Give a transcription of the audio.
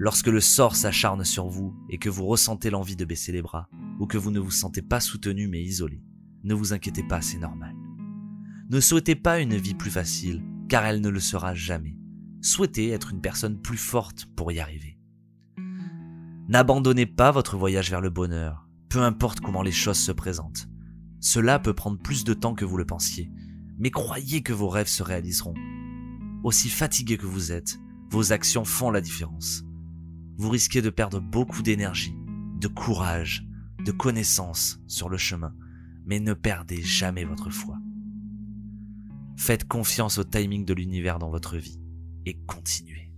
Lorsque le sort s'acharne sur vous et que vous ressentez l'envie de baisser les bras, ou que vous ne vous sentez pas soutenu mais isolé, ne vous inquiétez pas, c'est normal. Ne souhaitez pas une vie plus facile, car elle ne le sera jamais. Souhaitez être une personne plus forte pour y arriver. N'abandonnez pas votre voyage vers le bonheur, peu importe comment les choses se présentent. Cela peut prendre plus de temps que vous le pensiez, mais croyez que vos rêves se réaliseront. Aussi fatigué que vous êtes, vos actions font la différence. Vous risquez de perdre beaucoup d'énergie, de courage, de connaissances sur le chemin, mais ne perdez jamais votre foi. Faites confiance au timing de l'univers dans votre vie et continuez.